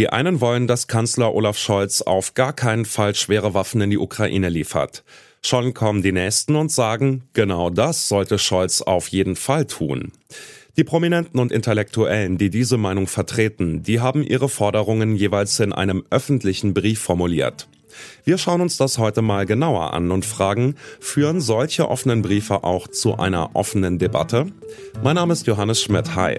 Die einen wollen, dass Kanzler Olaf Scholz auf gar keinen Fall schwere Waffen in die Ukraine liefert. Schon kommen die Nächsten und sagen, genau das sollte Scholz auf jeden Fall tun. Die Prominenten und Intellektuellen, die diese Meinung vertreten, die haben ihre Forderungen jeweils in einem öffentlichen Brief formuliert. Wir schauen uns das heute mal genauer an und fragen, führen solche offenen Briefe auch zu einer offenen Debatte? Mein Name ist Johannes Schmidt. Hi.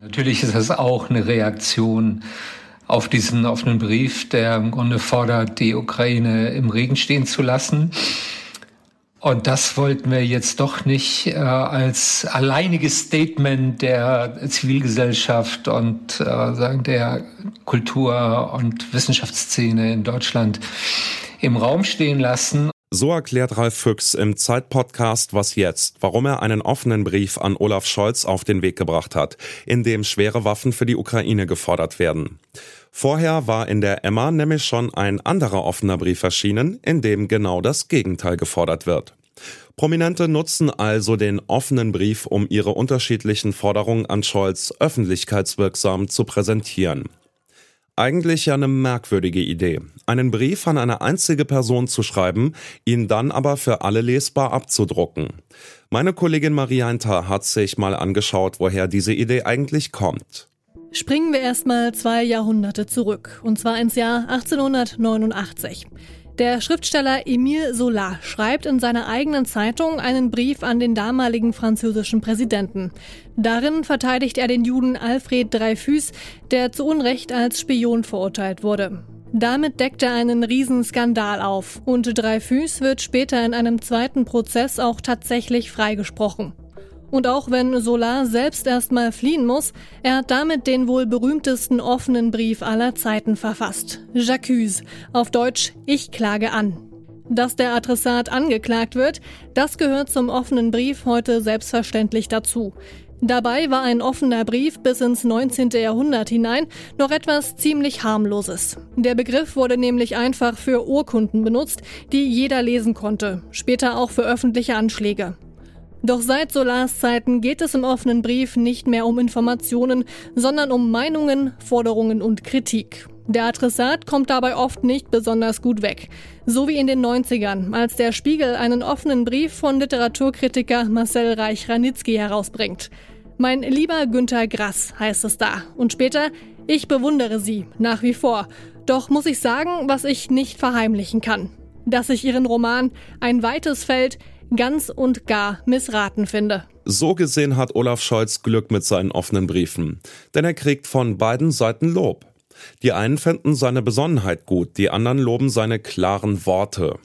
Natürlich ist das auch eine Reaktion auf diesen offenen Brief, der im Grunde fordert, die Ukraine im Regen stehen zu lassen. Und das wollten wir jetzt doch nicht äh, als alleiniges Statement der Zivilgesellschaft und äh, sagen der Kultur- und Wissenschaftsszene in Deutschland im Raum stehen lassen. So erklärt Ralf Füchs im Zeitpodcast Was jetzt, warum er einen offenen Brief an Olaf Scholz auf den Weg gebracht hat, in dem schwere Waffen für die Ukraine gefordert werden. Vorher war in der Emma nämlich schon ein anderer offener Brief erschienen, in dem genau das Gegenteil gefordert wird. Prominente nutzen also den offenen Brief, um ihre unterschiedlichen Forderungen an Scholz öffentlichkeitswirksam zu präsentieren. Eigentlich ja eine merkwürdige Idee, einen Brief an eine einzige Person zu schreiben, ihn dann aber für alle lesbar abzudrucken. Meine Kollegin Marianta hat sich mal angeschaut, woher diese Idee eigentlich kommt. Springen wir erstmal zwei Jahrhunderte zurück, und zwar ins Jahr 1889. Der Schriftsteller Emile Zola schreibt in seiner eigenen Zeitung einen Brief an den damaligen französischen Präsidenten. Darin verteidigt er den Juden Alfred Dreyfus, der zu Unrecht als Spion verurteilt wurde. Damit deckt er einen Riesenskandal auf und Dreyfus wird später in einem zweiten Prozess auch tatsächlich freigesprochen. Und auch wenn Solar selbst erstmal fliehen muss, er hat damit den wohl berühmtesten offenen Brief aller Zeiten verfasst. J'accuse, auf Deutsch Ich klage an. Dass der Adressat angeklagt wird, das gehört zum offenen Brief heute selbstverständlich dazu. Dabei war ein offener Brief bis ins 19. Jahrhundert hinein noch etwas ziemlich harmloses. Der Begriff wurde nämlich einfach für Urkunden benutzt, die jeder lesen konnte, später auch für öffentliche Anschläge. Doch seit Solars Zeiten geht es im offenen Brief nicht mehr um Informationen, sondern um Meinungen, Forderungen und Kritik. Der Adressat kommt dabei oft nicht besonders gut weg. So wie in den 90ern, als der Spiegel einen offenen Brief von Literaturkritiker Marcel Reich-Ranitzky herausbringt. Mein lieber Günther Grass heißt es da. Und später, ich bewundere Sie, nach wie vor. Doch muss ich sagen, was ich nicht verheimlichen kann. Dass ich Ihren Roman Ein weites Feld ganz und gar missraten finde. So gesehen hat Olaf Scholz Glück mit seinen offenen Briefen, denn er kriegt von beiden Seiten Lob. Die einen finden seine Besonnenheit gut, die anderen loben seine klaren Worte.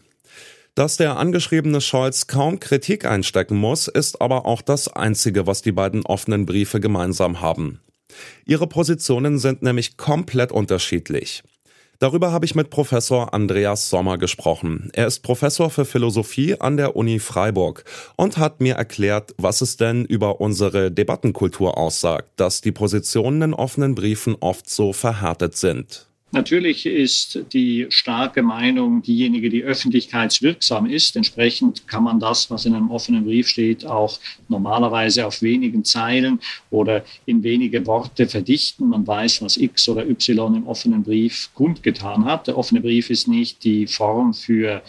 Dass der angeschriebene Scholz kaum Kritik einstecken muss, ist aber auch das Einzige, was die beiden offenen Briefe gemeinsam haben. Ihre Positionen sind nämlich komplett unterschiedlich. Darüber habe ich mit Professor Andreas Sommer gesprochen. Er ist Professor für Philosophie an der Uni Freiburg und hat mir erklärt, was es denn über unsere Debattenkultur aussagt, dass die Positionen in offenen Briefen oft so verhärtet sind. Natürlich ist die starke Meinung diejenige, die öffentlichkeitswirksam ist. Entsprechend kann man das, was in einem offenen Brief steht, auch normalerweise auf wenigen Zeilen oder in wenige Worte verdichten. Man weiß, was X oder Y im offenen Brief kundgetan hat. Der offene Brief ist nicht die Form für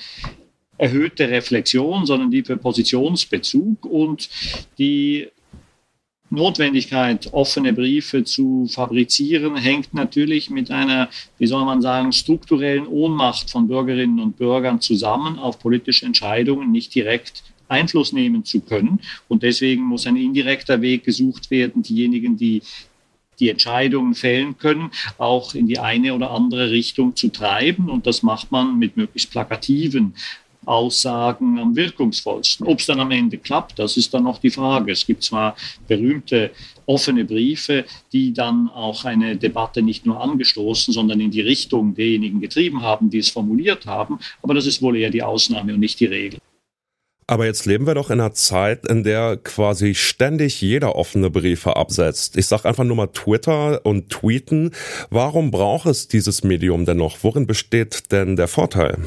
erhöhte Reflexion, sondern die für Positionsbezug und die Notwendigkeit, offene Briefe zu fabrizieren, hängt natürlich mit einer, wie soll man sagen, strukturellen Ohnmacht von Bürgerinnen und Bürgern zusammen, auf politische Entscheidungen nicht direkt Einfluss nehmen zu können. Und deswegen muss ein indirekter Weg gesucht werden, diejenigen, die die Entscheidungen fällen können, auch in die eine oder andere Richtung zu treiben. Und das macht man mit möglichst plakativen Aussagen am wirkungsvollsten. Ob es dann am Ende klappt, das ist dann noch die Frage. Es gibt zwar berühmte offene Briefe, die dann auch eine Debatte nicht nur angestoßen, sondern in die Richtung derjenigen getrieben haben, die es formuliert haben, aber das ist wohl eher die Ausnahme und nicht die Regel. Aber jetzt leben wir doch in einer Zeit, in der quasi ständig jeder offene Briefe absetzt. Ich sag einfach nur mal Twitter und Tweeten. Warum braucht es dieses Medium denn noch? Worin besteht denn der Vorteil?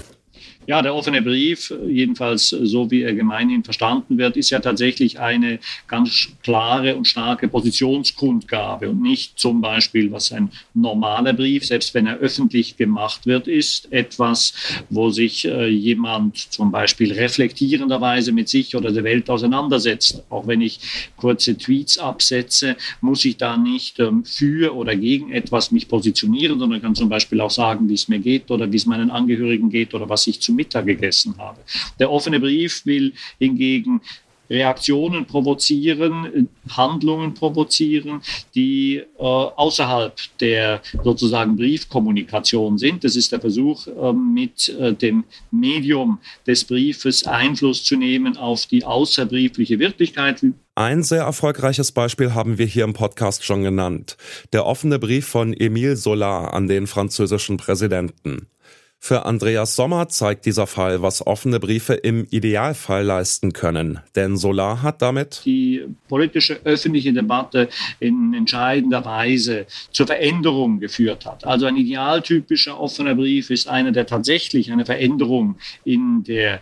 Ja, der offene Brief, jedenfalls so wie er gemeinhin verstanden wird, ist ja tatsächlich eine ganz klare und starke Positionskundgabe und nicht zum Beispiel, was ein normaler Brief, selbst wenn er öffentlich gemacht wird, ist etwas, wo sich äh, jemand zum Beispiel reflektierenderweise mit sich oder der Welt auseinandersetzt. Auch wenn ich kurze Tweets absetze, muss ich da nicht ähm, für oder gegen etwas mich positionieren, sondern kann zum Beispiel auch sagen, wie es mir geht oder wie es meinen Angehörigen geht oder was ich zum Mittag gegessen habe. Der offene Brief will hingegen Reaktionen provozieren, Handlungen provozieren, die äh, außerhalb der sozusagen Briefkommunikation sind. Das ist der Versuch, äh, mit äh, dem Medium des Briefes Einfluss zu nehmen auf die außerbriefliche Wirklichkeit. Ein sehr erfolgreiches Beispiel haben wir hier im Podcast schon genannt. Der offene Brief von Emile Solar an den französischen Präsidenten. Für Andreas Sommer zeigt dieser Fall, was offene Briefe im Idealfall leisten können. Denn Solar hat damit die politische öffentliche Debatte in entscheidender Weise zur Veränderung geführt hat. Also ein idealtypischer offener Brief ist einer, der tatsächlich eine Veränderung in der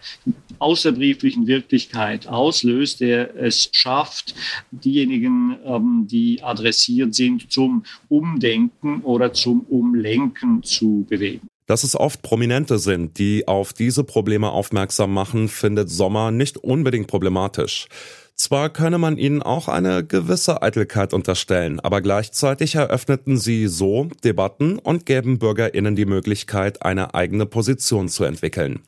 außerbrieflichen Wirklichkeit auslöst, der es schafft, diejenigen, ähm, die adressiert sind, zum Umdenken oder zum Umlenken zu bewegen. Dass es oft Prominente sind, die auf diese Probleme aufmerksam machen, findet Sommer nicht unbedingt problematisch. Zwar könne man ihnen auch eine gewisse Eitelkeit unterstellen, aber gleichzeitig eröffneten sie so Debatten und gäben Bürgerinnen die Möglichkeit, eine eigene Position zu entwickeln.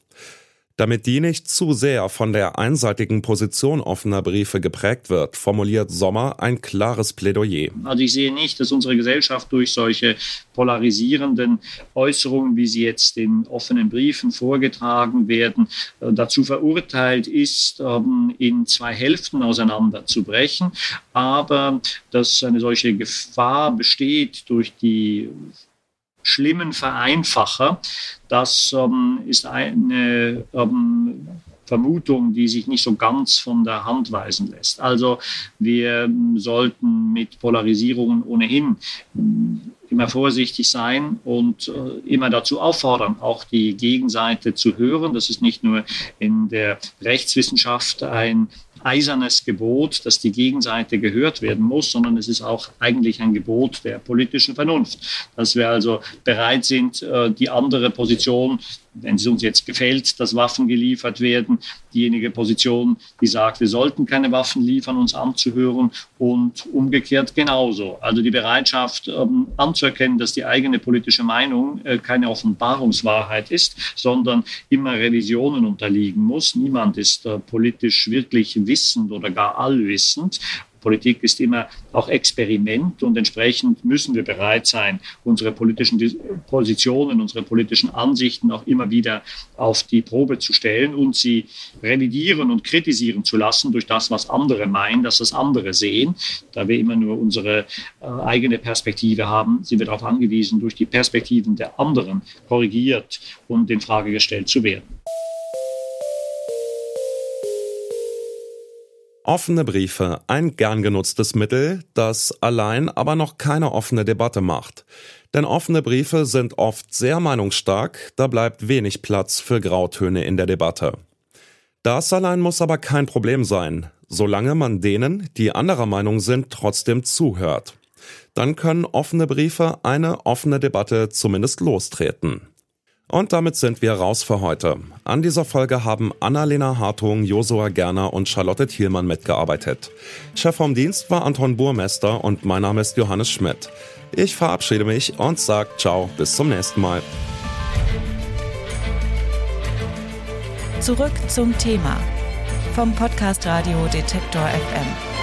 Damit die nicht zu sehr von der einseitigen Position offener Briefe geprägt wird, formuliert Sommer ein klares Plädoyer. Also ich sehe nicht, dass unsere Gesellschaft durch solche polarisierenden Äußerungen, wie sie jetzt in offenen Briefen vorgetragen werden, äh, dazu verurteilt ist, ähm, in zwei Hälften auseinanderzubrechen. Aber dass eine solche Gefahr besteht durch die schlimmen Vereinfacher. Das ähm, ist eine ähm, Vermutung, die sich nicht so ganz von der Hand weisen lässt. Also wir sollten mit Polarisierungen ohnehin immer vorsichtig sein und äh, immer dazu auffordern, auch die Gegenseite zu hören. Das ist nicht nur in der Rechtswissenschaft ein eisernes Gebot, dass die Gegenseite gehört werden muss, sondern es ist auch eigentlich ein Gebot der politischen Vernunft, dass wir also bereit sind, äh, die andere Position wenn es uns jetzt gefällt, dass Waffen geliefert werden, diejenige Position, die sagt, wir sollten keine Waffen liefern, uns anzuhören und umgekehrt genauso. Also die Bereitschaft ähm, anzuerkennen, dass die eigene politische Meinung äh, keine Offenbarungswahrheit ist, sondern immer Revisionen unterliegen muss. Niemand ist äh, politisch wirklich wissend oder gar allwissend. Politik ist immer auch Experiment und entsprechend müssen wir bereit sein, unsere politischen Positionen, unsere politischen Ansichten auch immer wieder auf die Probe zu stellen und sie revidieren und kritisieren zu lassen durch das, was andere meinen, dass das andere sehen. Da wir immer nur unsere äh, eigene Perspektive haben, sind wir darauf angewiesen, durch die Perspektiven der anderen korrigiert und in Frage gestellt zu werden. Offene Briefe, ein gern genutztes Mittel, das allein aber noch keine offene Debatte macht. Denn offene Briefe sind oft sehr meinungsstark, da bleibt wenig Platz für Grautöne in der Debatte. Das allein muss aber kein Problem sein, solange man denen, die anderer Meinung sind, trotzdem zuhört. Dann können offene Briefe eine offene Debatte zumindest lostreten. Und damit sind wir raus für heute. An dieser Folge haben Annalena Hartung, Josua Gerner und Charlotte Thielmann mitgearbeitet. Chef vom Dienst war Anton Burmester und mein Name ist Johannes Schmidt. Ich verabschiede mich und sage ciao, bis zum nächsten Mal. Zurück zum Thema vom Podcast Radio Detektor FM.